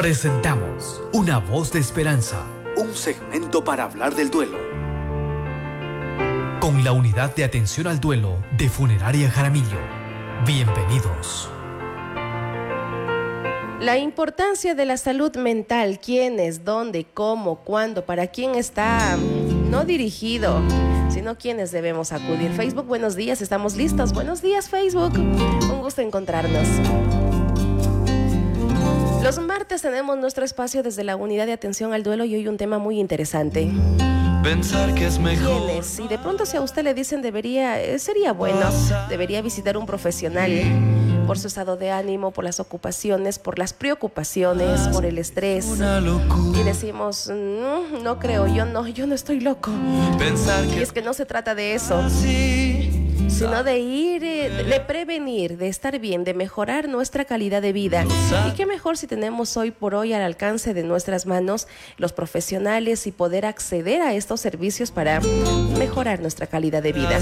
Presentamos Una voz de esperanza, un segmento para hablar del duelo. Con la unidad de atención al duelo de Funeraria Jaramillo. Bienvenidos. La importancia de la salud mental, quién es, dónde, cómo, cuándo, para quién está no dirigido, sino quiénes debemos acudir. Facebook, buenos días, estamos listos. Buenos días, Facebook. Un gusto encontrarnos. Martes tenemos nuestro espacio desde la unidad de atención al duelo y hoy un tema muy interesante. Pensar que es mejor. Y de pronto si a usted le dicen debería, eh, sería bueno, debería visitar un profesional por su estado de ánimo, por las ocupaciones, por las preocupaciones, por el estrés. Y decimos, "Mm, no creo, yo no, yo no estoy loco. Pensar Y es que no se trata de eso. Sino de ir, eh, de prevenir, de estar bien, de mejorar nuestra calidad de vida. Y qué mejor si tenemos hoy por hoy al alcance de nuestras manos los profesionales y poder acceder a estos servicios para mejorar nuestra calidad de vida.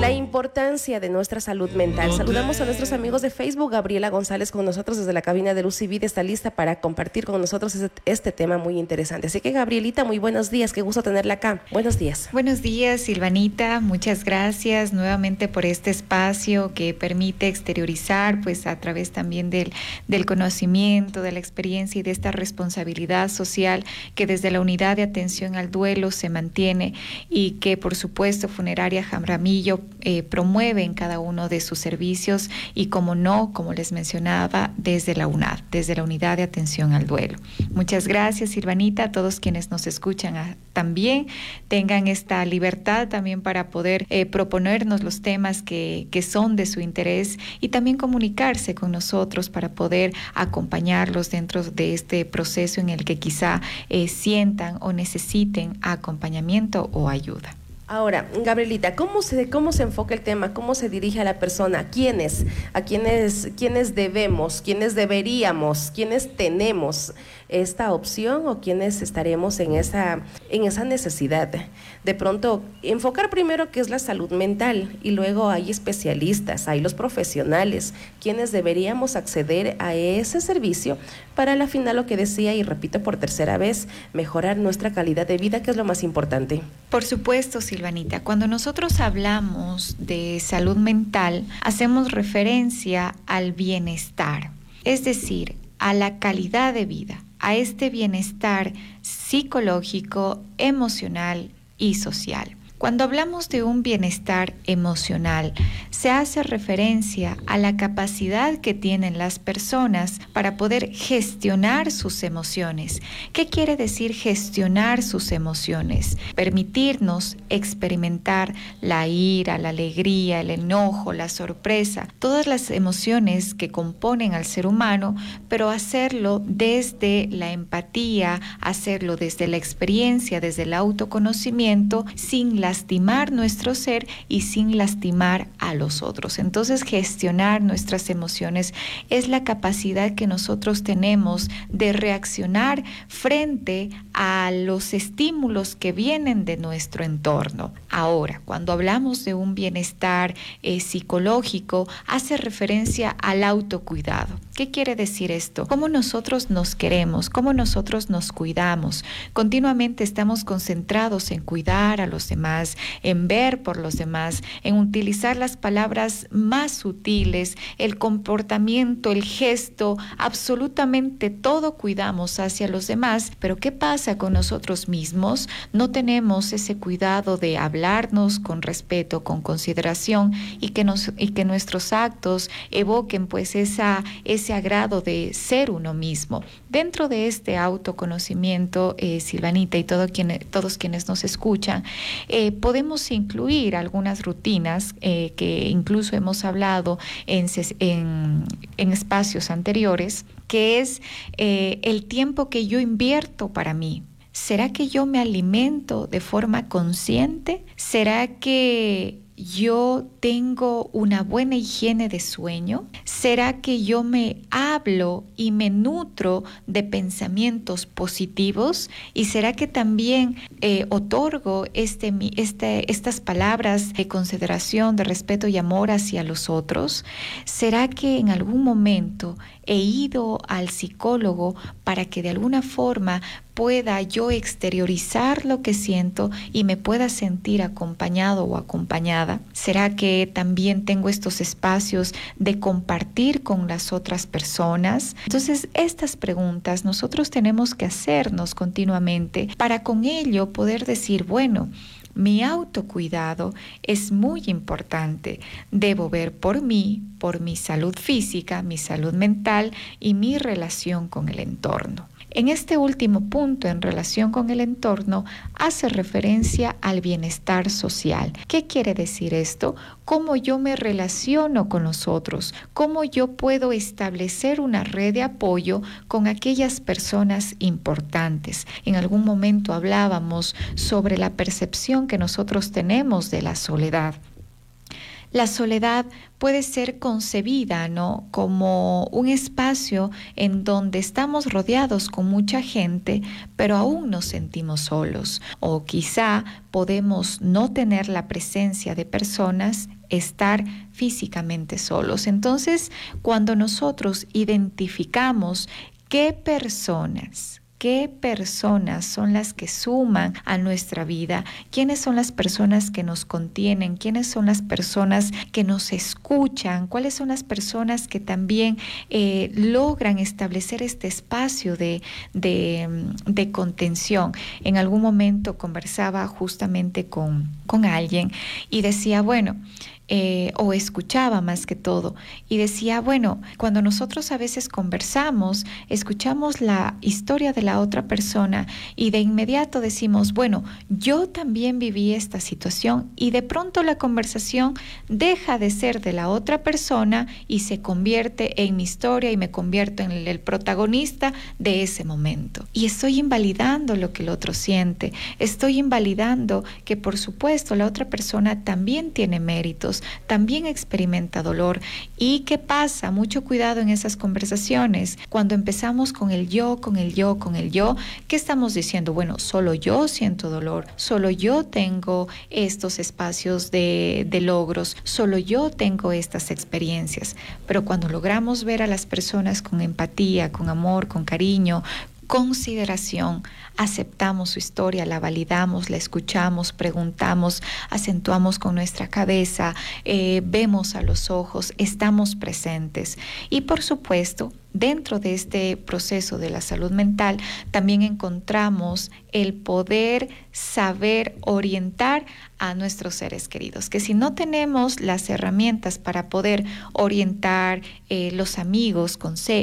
La importancia de nuestra salud mental. Saludamos a nuestros amigos de Facebook. Gabriela González con nosotros desde la cabina de Luz y Vida está lista para compartir con nosotros este, este tema muy interesante. Así que Gabrielita, muy buenos días. Qué gusto tenerla acá. Buenos días. Buenos días, Silvanita. Muchas gracias nuevamente por este espacio que permite exteriorizar, pues a través también del, del conocimiento, de la experiencia y de esta responsabilidad social que desde la unidad de atención al duelo se mantiene y que, por supuesto, Funeraria Jamramillo eh, promueve en cada uno de sus servicios y, como no, como les mencionaba, desde la UNAD, desde la unidad de atención al duelo. Muchas gracias, Silvanita, a todos quienes nos escuchan ah, también tengan esta libertad también para poder eh, proponernos los temas que, que son de su interés y también comunicarse con nosotros para poder acompañarlos dentro de este proceso en el que quizá eh, sientan o necesiten acompañamiento o ayuda. Ahora, Gabrielita, ¿cómo se, ¿cómo se enfoca el tema? ¿Cómo se dirige a la persona? ¿Quiénes? ¿A quiénes, quiénes debemos? ¿Quiénes deberíamos? ¿Quiénes tenemos esta opción o quiénes estaremos en esa, en esa necesidad? De pronto, enfocar primero qué es la salud mental y luego hay especialistas, hay los profesionales, quienes deberíamos acceder a ese servicio para la final lo que decía y repito por tercera vez, mejorar nuestra calidad de vida, que es lo más importante. Por supuesto, Silvanita, cuando nosotros hablamos de salud mental, hacemos referencia al bienestar, es decir, a la calidad de vida, a este bienestar psicológico, emocional y social. Cuando hablamos de un bienestar emocional, se hace referencia a la capacidad que tienen las personas para poder gestionar sus emociones. ¿Qué quiere decir gestionar sus emociones? Permitirnos experimentar la ira, la alegría, el enojo, la sorpresa, todas las emociones que componen al ser humano, pero hacerlo desde la empatía, hacerlo desde la experiencia, desde el autoconocimiento, sin lastimar nuestro ser y sin lastimar a los otros. Entonces, gestionar nuestras emociones es la capacidad que nosotros tenemos de reaccionar frente a los estímulos que vienen de nuestro entorno. Ahora, cuando hablamos de un bienestar eh, psicológico, hace referencia al autocuidado. ¿Qué quiere decir esto? ¿Cómo nosotros nos queremos? ¿Cómo nosotros nos cuidamos? Continuamente estamos concentrados en cuidar a los demás, en ver por los demás, en utilizar las palabras más sutiles, el comportamiento, el gesto, absolutamente todo cuidamos hacia los demás. Pero ¿qué pasa con nosotros mismos? No tenemos ese cuidado de hablarnos con respeto, con consideración y que, nuestros actos evoquen pues ese agrado de ser uno mismo. Dentro de este autoconocimiento, eh, Silvanita y todos quienes nos escuchan, eh, podemos incluir algunas rutinas eh, que incluso hemos hablado en, en espacios anteriores, que es eh, el tiempo que yo invierto para mí. ¿Será que yo me alimento de forma consciente? ¿Será que yo tengo una buena higiene de sueño? ¿Será que yo me hablo y me nutro de pensamientos positivos? ¿Y será que también eh, otorgo este, este, estas palabras de consideración, de respeto y amor hacia los otros? ¿Será que en algún momento he ido al psicólogo para que de alguna forma pueda yo exteriorizar lo que siento y me pueda sentir acompañado o acompañada? ¿Será que también tengo estos espacios de compartir con las otras personas? Entonces, estas preguntas nosotros tenemos que hacernos continuamente para con ello poder decir, bueno, mi autocuidado es muy importante. Debo ver por mí, por mi salud física, mi salud mental y mi relación con el entorno. En este último punto, en relación con el entorno, hace referencia al bienestar social. ¿Qué quiere decir esto? Cómo yo me relaciono con los otros, cómo yo puedo establecer una red de apoyo con aquellas personas importantes. En algún momento hablábamos sobre la percepción que nosotros tenemos de la soledad. La soledad puede ser concebida, ¿no? Como un espacio en donde estamos rodeados con mucha gente, pero aún nos sentimos solos. O quizá podemos no tener la presencia de personas estar físicamente solos. Entonces, cuando nosotros identificamos qué personas, qué personas son las que suman a nuestra vida, quiénes son las personas que nos contienen, quiénes son las personas que nos escuchan, cuáles son las personas que también eh, logran establecer este espacio de, de, contención. En algún momento conversaba justamente con, con alguien y decía, bueno, eh, o escuchaba más que todo y decía, bueno, cuando nosotros a veces conversamos, escuchamos la historia de la otra persona y de inmediato decimos, bueno, yo también viví esta situación y de pronto la conversación deja de ser de la otra persona y se convierte en mi historia y me convierto en el protagonista de ese momento. Y estoy invalidando lo que el otro siente, estoy invalidando que por supuesto la otra persona también tiene méritos, también experimenta dolor. ¿Y qué pasa? Mucho cuidado en esas conversaciones. Cuando empezamos con el yo, con el yo, con el yo, ¿qué estamos diciendo? Bueno, solo yo siento dolor, solo yo tengo estos espacios de, logros, solo yo tengo estas experiencias. Pero cuando logramos ver a las personas con empatía, con amor, con cariño, consideración, aceptamos su historia, la validamos, la escuchamos, preguntamos, acentuamos con nuestra cabeza, eh, vemos a los ojos, estamos presentes. Y por supuesto, dentro de este proceso de la salud mental también encontramos el poder saber orientar a nuestros seres queridos, que si no tenemos las herramientas para poder orientar, eh, los amigos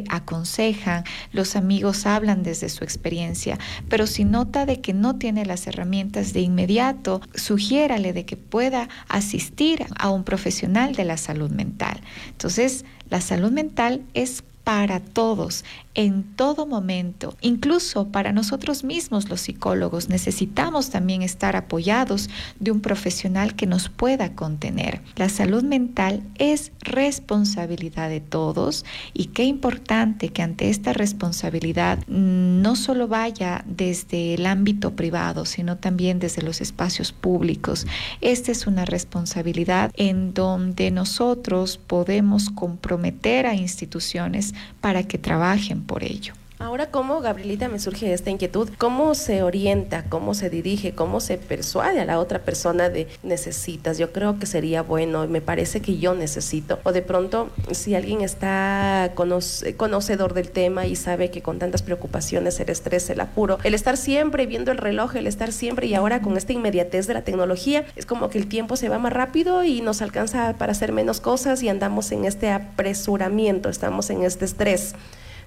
aconsejan, los amigos hablan desde su experiencia, pero si nota de que no tiene las herramientas de inmediato, sugiérale de que pueda asistir a un profesional de la salud mental. Entonces, la salud mental es para todos, en todo momento. Incluso para nosotros mismos los psicólogos necesitamos también estar apoyados de un profesional que nos pueda contener. La salud mental es responsabilidad de todos y qué importante que ante esta responsabilidad no solo vaya desde el ámbito privado, sino también desde los espacios públicos. Esta es una responsabilidad en donde nosotros podemos comprometer a instituciones para que trabajen por ello. Ahora, ¿cómo, Gabrielita, me surge esta inquietud? ¿Cómo se orienta, cómo se dirige, cómo se persuade a la otra persona de necesitas? Yo creo que sería bueno, me parece que yo necesito. O de pronto, si alguien está conocedor del tema y sabe que con tantas preocupaciones, el estrés, el apuro, el estar siempre viendo el reloj, el estar siempre y ahora con esta inmediatez de la tecnología, es como que el tiempo se va más rápido y nos alcanza para hacer menos cosas y andamos en este apresuramiento, estamos en este estrés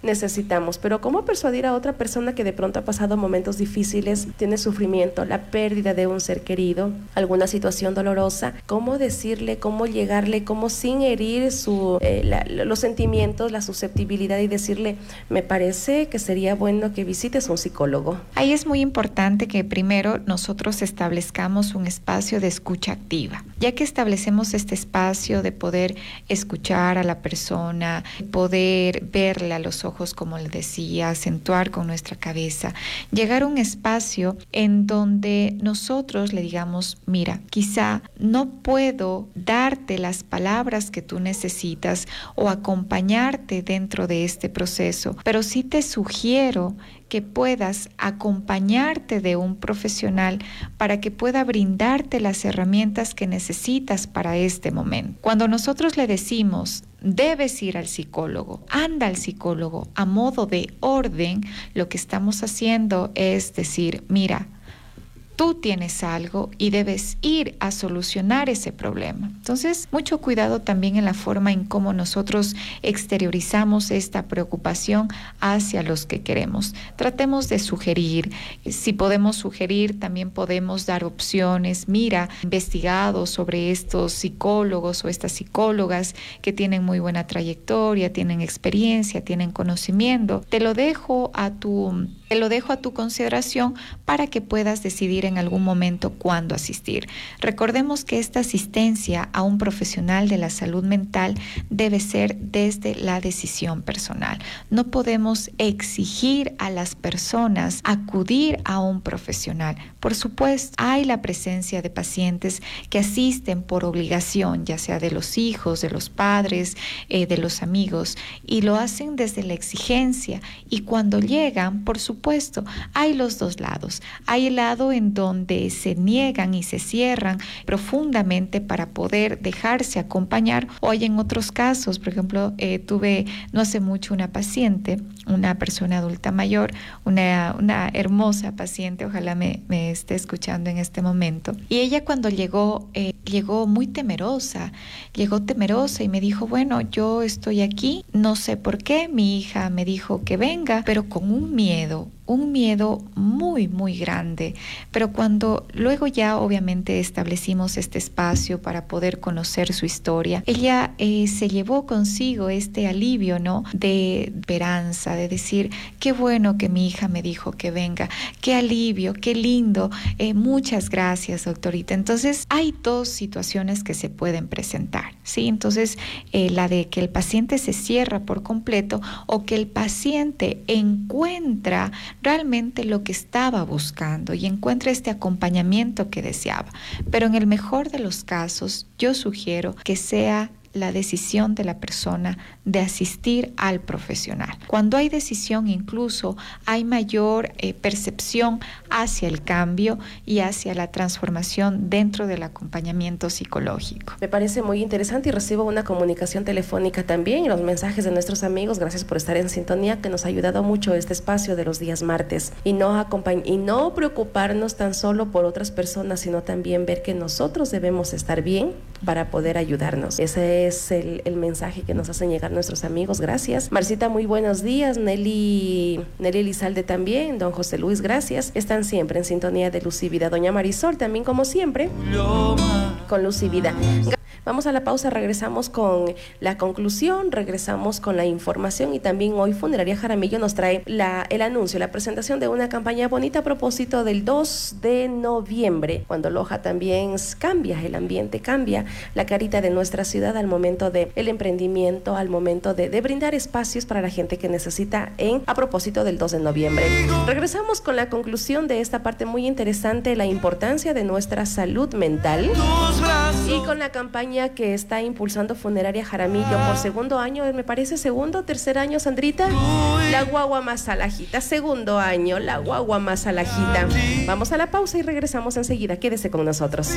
necesitamos. Pero ¿cómo persuadir a otra persona que de pronto ha pasado momentos difíciles, tiene sufrimiento, la pérdida de un ser querido, alguna situación dolorosa? ¿Cómo decirle, cómo llegarle, cómo sin herir su, eh, los sentimientos, la susceptibilidad y decirle, me parece que sería bueno que visites a un psicólogo? Ahí es muy importante que primero nosotros establezcamos un espacio de escucha activa. Ya que establecemos este espacio de poder escuchar a la persona, poder verle a los ojos, como le decía, acentuar con nuestra cabeza, llegar a un espacio en donde nosotros le digamos, mira, quizá no puedo darte las palabras que tú necesitas o acompañarte dentro de este proceso, pero sí te sugiero que puedas acompañarte de un profesional para que pueda brindarte las herramientas que necesitas para este momento. Cuando nosotros le decimos, debes ir al psicólogo, anda al psicólogo. A modo de orden, lo que estamos haciendo es decir, mira, tú tienes algo y debes ir a solucionar ese problema. Entonces, mucho cuidado también en la forma en cómo nosotros exteriorizamos esta preocupación hacia los que queremos. Tratemos de sugerir, si podemos sugerir, también podemos dar opciones. Mira, investigado sobre estos psicólogos o estas psicólogas que tienen muy buena trayectoria, tienen experiencia, tienen conocimiento. Te lo dejo a tu te lo dejo a tu consideración para que puedas decidir en algún momento cuándo asistir. Recordemos que esta asistencia a un profesional de la salud mental debe ser desde la decisión personal. No podemos exigir a las personas acudir a un profesional. Por supuesto, hay la presencia de pacientes que asisten por obligación, ya sea de los hijos, de los padres, eh, de los amigos, y lo hacen desde la exigencia. Y cuando llegan, por supuesto, hay los dos lados. Hay el lado en donde se niegan y se cierran profundamente para poder dejarse acompañar o hay en otros casos, por ejemplo, eh, tuve no hace mucho una paciente, una persona adulta mayor, una, una hermosa paciente, ojalá me, me, esté escuchando en este momento. Y ella cuando llegó, eh, llegó muy temerosa, llegó temerosa y me dijo, bueno, yo estoy aquí, no sé por qué, mi hija me dijo que venga, pero con un miedo, un miedo muy, muy grande. Pero cuando luego ya obviamente establecimos este espacio para poder conocer su historia, ella eh, se llevó consigo este alivio, ¿no? De esperanza, de decir, qué bueno que mi hija me dijo que venga, qué alivio, qué lindo, eh, muchas gracias, doctorita. Entonces, hay dos situaciones que se pueden presentar, ¿sí? Entonces, eh, la de que el paciente se cierra por completo o que el paciente encuentra realmente lo que estaba buscando y encuentra este acompañamiento que deseaba. Pero en el mejor de los casos, yo sugiero que sea la decisión de la persona de asistir al profesional. Cuando hay decisión incluso hay mayor eh, percepción hacia el cambio y hacia la transformación dentro del acompañamiento psicológico. Me parece muy interesante y recibo una comunicación telefónica también y los mensajes de nuestros amigos. Gracias por estar en sintonía que nos ha ayudado mucho este espacio de los días martes y no, y no preocuparnos tan solo por otras personas, sino también ver que nosotros debemos estar bien para poder ayudarnos. Ese es el, el mensaje que nos hacen llegar nuestros amigos. Gracias. Marcita, muy buenos días. Nelly, Nelly Elizalde también. Don José Luis, gracias. Están siempre en sintonía de Luz y Vida. Doña Marisol también, como siempre, con Luz y Vida. Vamos a la pausa, regresamos con la conclusión, regresamos con la información y también hoy Funeraria Jaramillo nos trae la, el anuncio, la presentación de una campaña bonita a propósito del 2 de noviembre, cuando Loja también cambia, el ambiente cambia, la carita de nuestra ciudad al momento del el emprendimiento, al momento de, de, brindar espacios para la gente que necesita en a propósito del 2 de noviembre. Regresamos con la conclusión de esta parte muy interesante, la importancia de nuestra salud mental y con la campaña que está impulsando Funeraria Jaramillo por segundo año, me parece segundo, tercer año, Sandrita. La guagua más alajita, segundo año, la guagua más alajita. Vamos a la pausa y regresamos enseguida. Quédese con nosotros.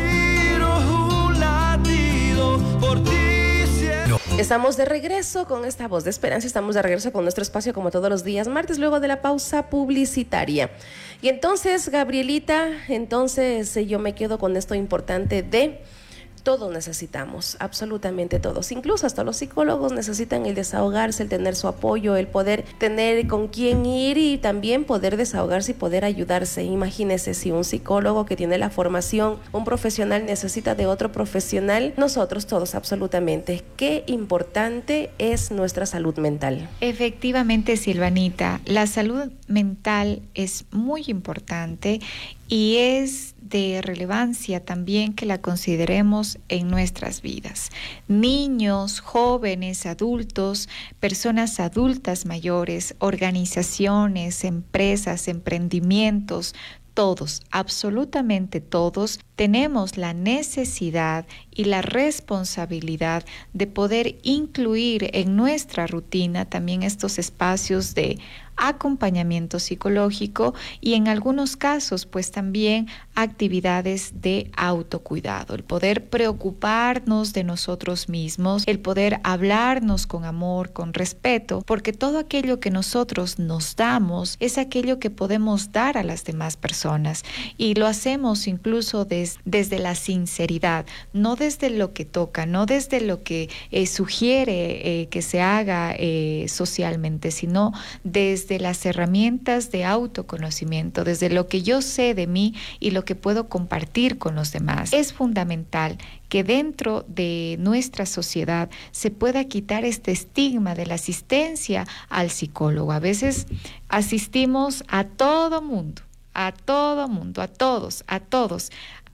Estamos de regreso con esta voz de esperanza, estamos de regreso con nuestro espacio como todos los días martes, luego de la pausa publicitaria. Y entonces, Gabrielita, entonces yo me quedo con esto importante de todos necesitamos, absolutamente todos. Incluso hasta los psicólogos necesitan el desahogarse, el tener su apoyo, el poder tener con quién ir y también poder desahogarse y poder ayudarse. Imagínese si un psicólogo que tiene la formación, un profesional necesita de otro profesional, nosotros todos absolutamente. Qué importante es nuestra salud mental. Efectivamente, Silvanita, la salud mental es muy importante y es de relevancia también que la consideremos en nuestras vidas. Niños, jóvenes, adultos, personas adultas mayores, organizaciones, empresas, emprendimientos, todos, absolutamente todos, tenemos la necesidad y la responsabilidad de poder incluir en nuestra rutina también estos espacios de acompañamiento psicológico y en algunos casos pues también actividades de autocuidado, el poder preocuparnos de nosotros mismos, el poder hablarnos con amor, con respeto, porque todo aquello que nosotros nos damos es aquello que podemos dar a las demás personas. Y lo hacemos incluso desde la sinceridad, no desde lo que toca, no desde lo que eh, sugiere eh, que se haga eh, socialmente, sino desde desde las herramientas de autoconocimiento, desde lo que yo sé de mí y lo que puedo compartir con los demás. Es fundamental que dentro de nuestra sociedad se pueda quitar este estigma de la asistencia al psicólogo. A veces asistimos a todo mundo, a todo mundo, a todos, a todos,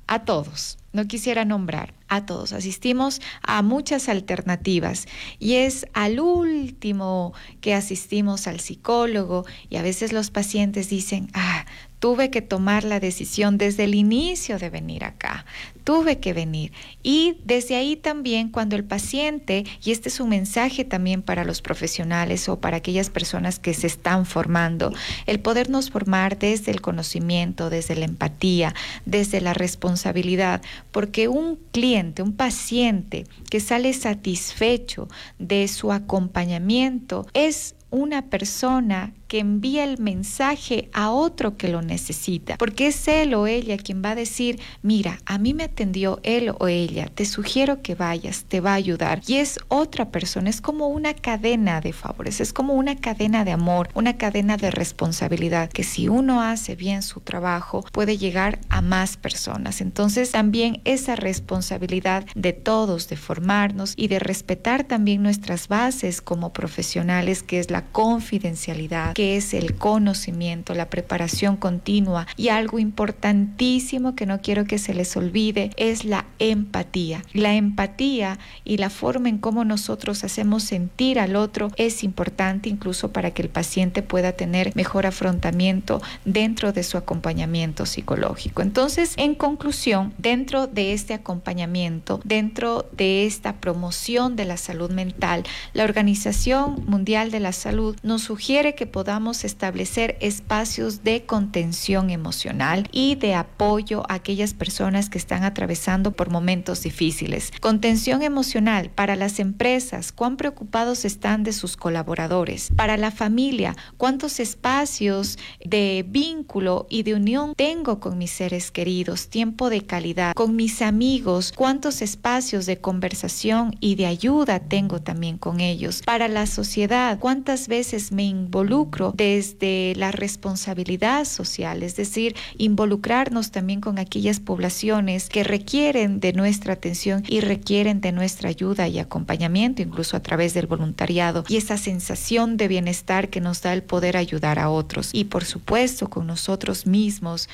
a todos. No quisiera nombrar a todos. Asistimos a muchas alternativas y es al último que asistimos al psicólogo y a veces los pacientes dicen, ah, tuve que tomar la decisión desde el inicio de venir acá, tuve que venir. Y desde ahí también cuando el paciente, y este es un mensaje también para los profesionales o para aquellas personas que se están formando, el podernos formar desde el conocimiento, desde la empatía, desde la responsabilidad, porque un cliente, un paciente que sale satisfecho de su acompañamiento es una persona que envía el mensaje a otro que lo necesita, porque es él o ella quien va a decir, mira, a mí me atendió él o ella, te sugiero que vayas, te va a ayudar. Y es otra persona, es como una cadena de favores, es como una cadena de amor, una cadena de responsabilidad, que si uno hace bien su trabajo, puede llegar a más personas. Entonces también esa responsabilidad de todos, de formarnos y de respetar también nuestras bases como profesionales, que es la confidencialidad, que es el conocimiento, la preparación continua y algo importantísimo que no quiero que se les olvide es la empatía. La empatía y la forma en cómo nosotros hacemos sentir al otro es importante incluso para que el paciente pueda tener mejor afrontamiento dentro de su acompañamiento psicológico. Entonces, en conclusión, dentro de este acompañamiento, dentro de esta promoción de la salud mental, la Organización Mundial de la Salud nos sugiere que podamos establecer espacios de contención emocional y de apoyo a aquellas personas que están atravesando por momentos difíciles. Contención emocional para las empresas, cuán preocupados están de sus colaboradores. Para la familia, cuántos espacios de vínculo y de unión tengo con mis seres queridos, tiempo de calidad, con mis amigos, cuántos espacios de conversación y de ayuda tengo también con ellos. Para la sociedad, cuántas veces me involucro desde la responsabilidad social, es decir, involucrarnos también con aquellas poblaciones que requieren de nuestra atención y requieren de nuestra ayuda y acompañamiento, incluso a través del voluntariado, y esa sensación de bienestar que nos da el poder ayudar a otros. Y por supuesto con nosotros mismos,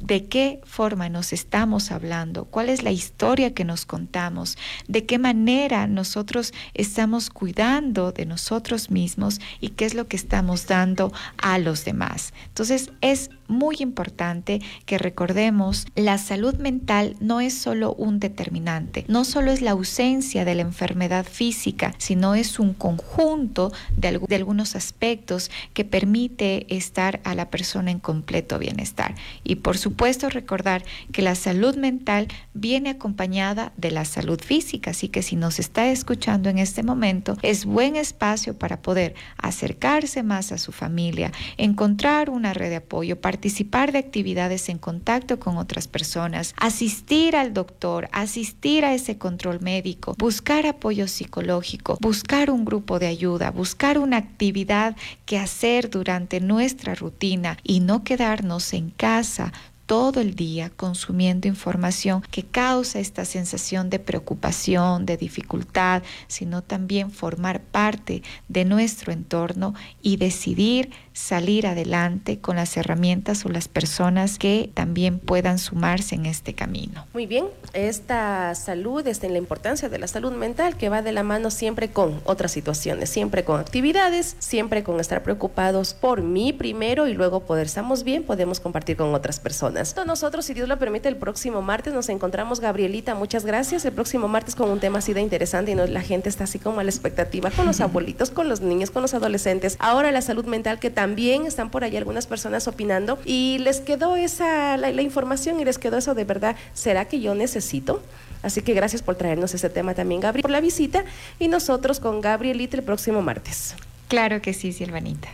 de qué forma nos estamos hablando, cuál es la historia que nos contamos, de qué manera nosotros estamos cuidando de nosotros mismos y qué es lo que estamos dando a los demás. Entonces es muy importante que recordemos, la salud mental no es solo un determinante, no solo es la ausencia de la enfermedad física, sino es un conjunto de, algunos aspectos que permite estar a la persona en completo bienestar. Y por supuesto, recordar que la salud mental viene acompañada de la salud física, así que si nos está escuchando en este momento, es buen espacio para poder acercarse más a su familia, encontrar una red de apoyo, participar de actividades en contacto con otras personas, asistir al doctor, asistir a ese control médico, buscar apoyo psicológico, buscar un grupo de ayuda, buscar una actividad que hacer durante nuestra rutina y no quedarnos en casa todo el día consumiendo información que causa esta sensación de preocupación, de dificultad, sino también formar parte de nuestro entorno y decidir salir adelante con las herramientas o las personas que también puedan sumarse en este camino. Muy bien, esta salud, está en la importancia de la salud mental que va de la mano siempre con otras situaciones, siempre con actividades, siempre con estar preocupados por mí primero y luego poder estamos bien, podemos compartir con otras personas. Nosotros, si Dios lo permite, el próximo martes nos encontramos, Gabrielita, muchas gracias. El próximo martes con un tema así de interesante y la gente está así como a la expectativa con los abuelitos, con los niños, con los adolescentes. Ahora la salud mental que también también están por ahí algunas personas opinando y les quedó esa, la, información y les quedó eso de verdad, ¿será que yo necesito? Así que gracias por traernos ese tema también, Gabriel, por la visita y nosotros con Gabrielita el próximo martes. Claro que sí, Silvanita.